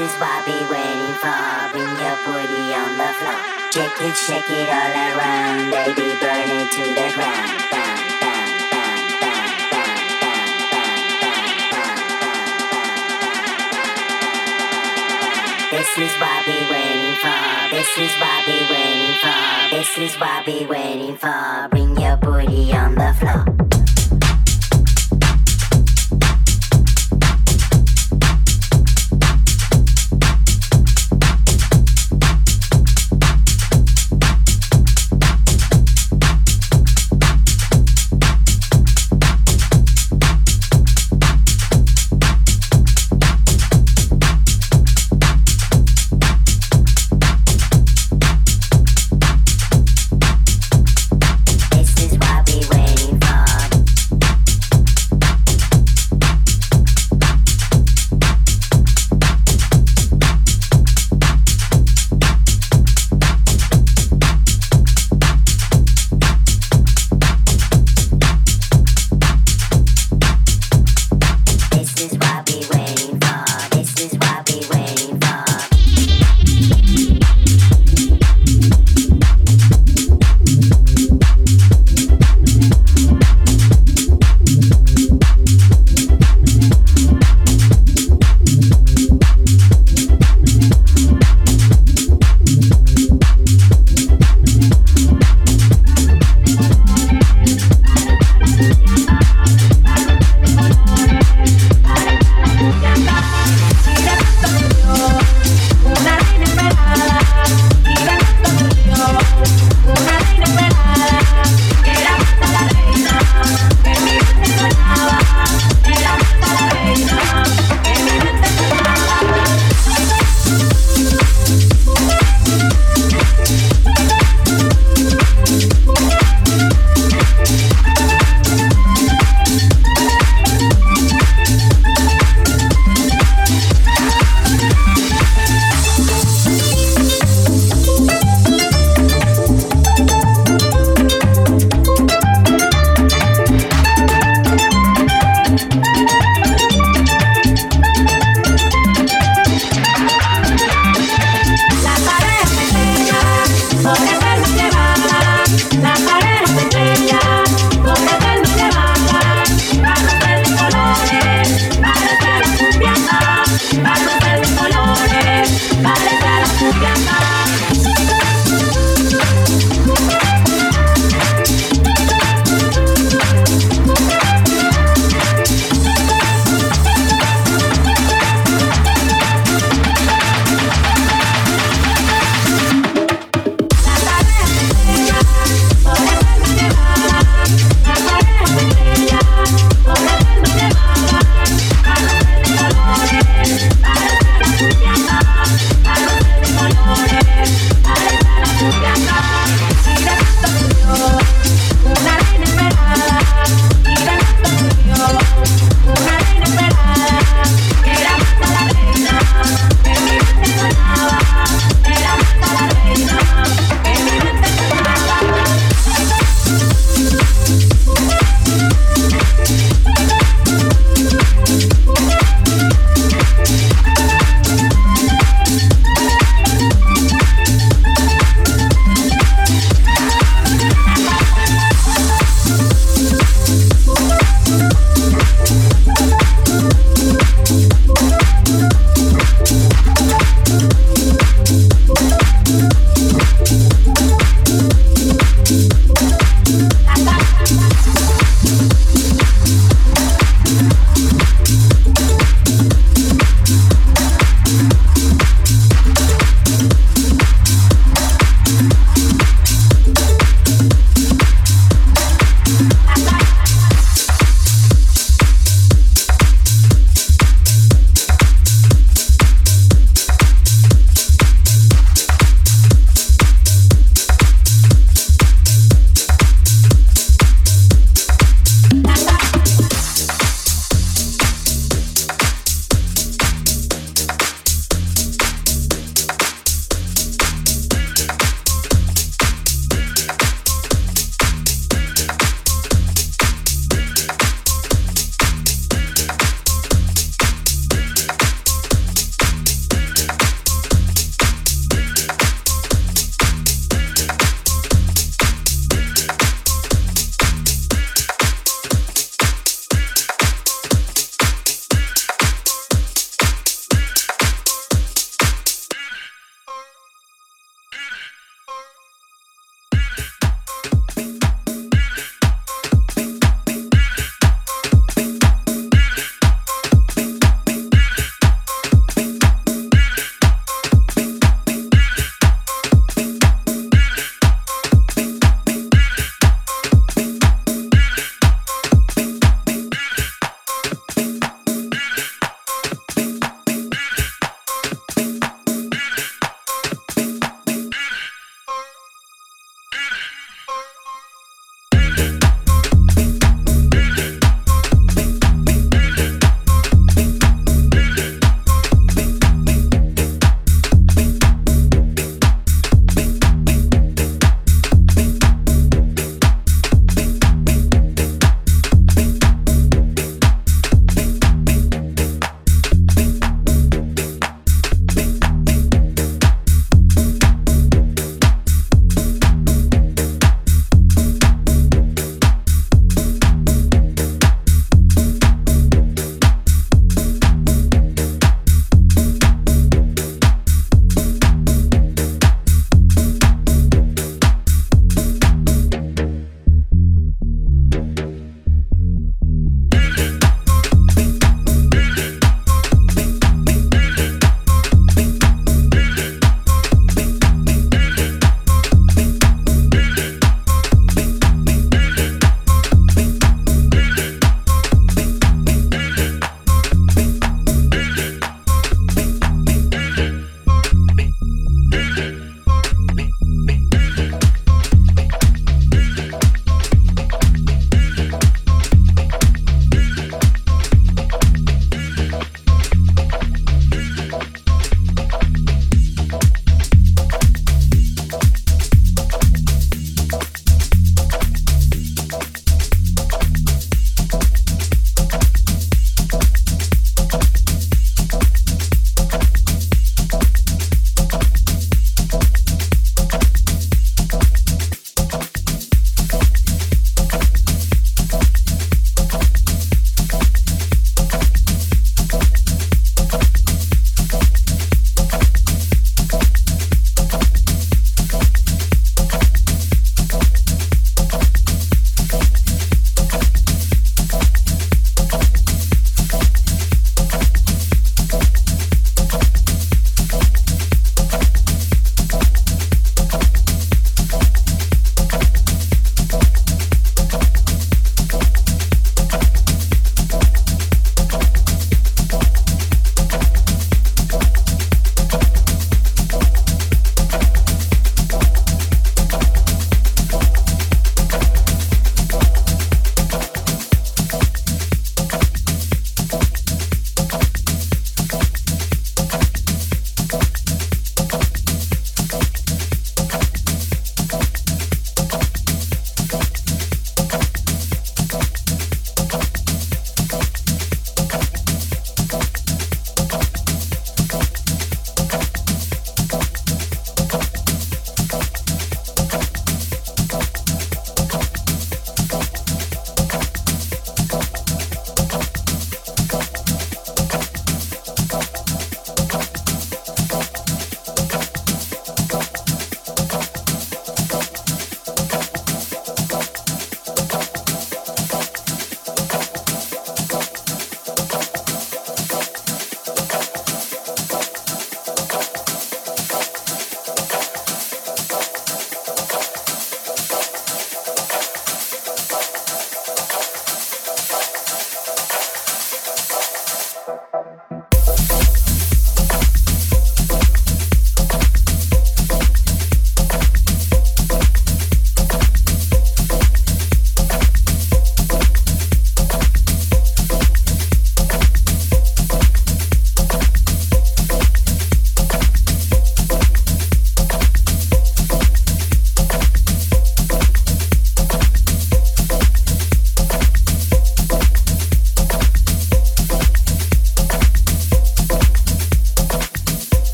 is what be waiting for. Bring your booty on the floor. Shake it, shake it all around. Baby, burn it to the ground. This is what I be waiting for. This is what I be waiting for. This is what be waiting for. Bring your booty on the floor.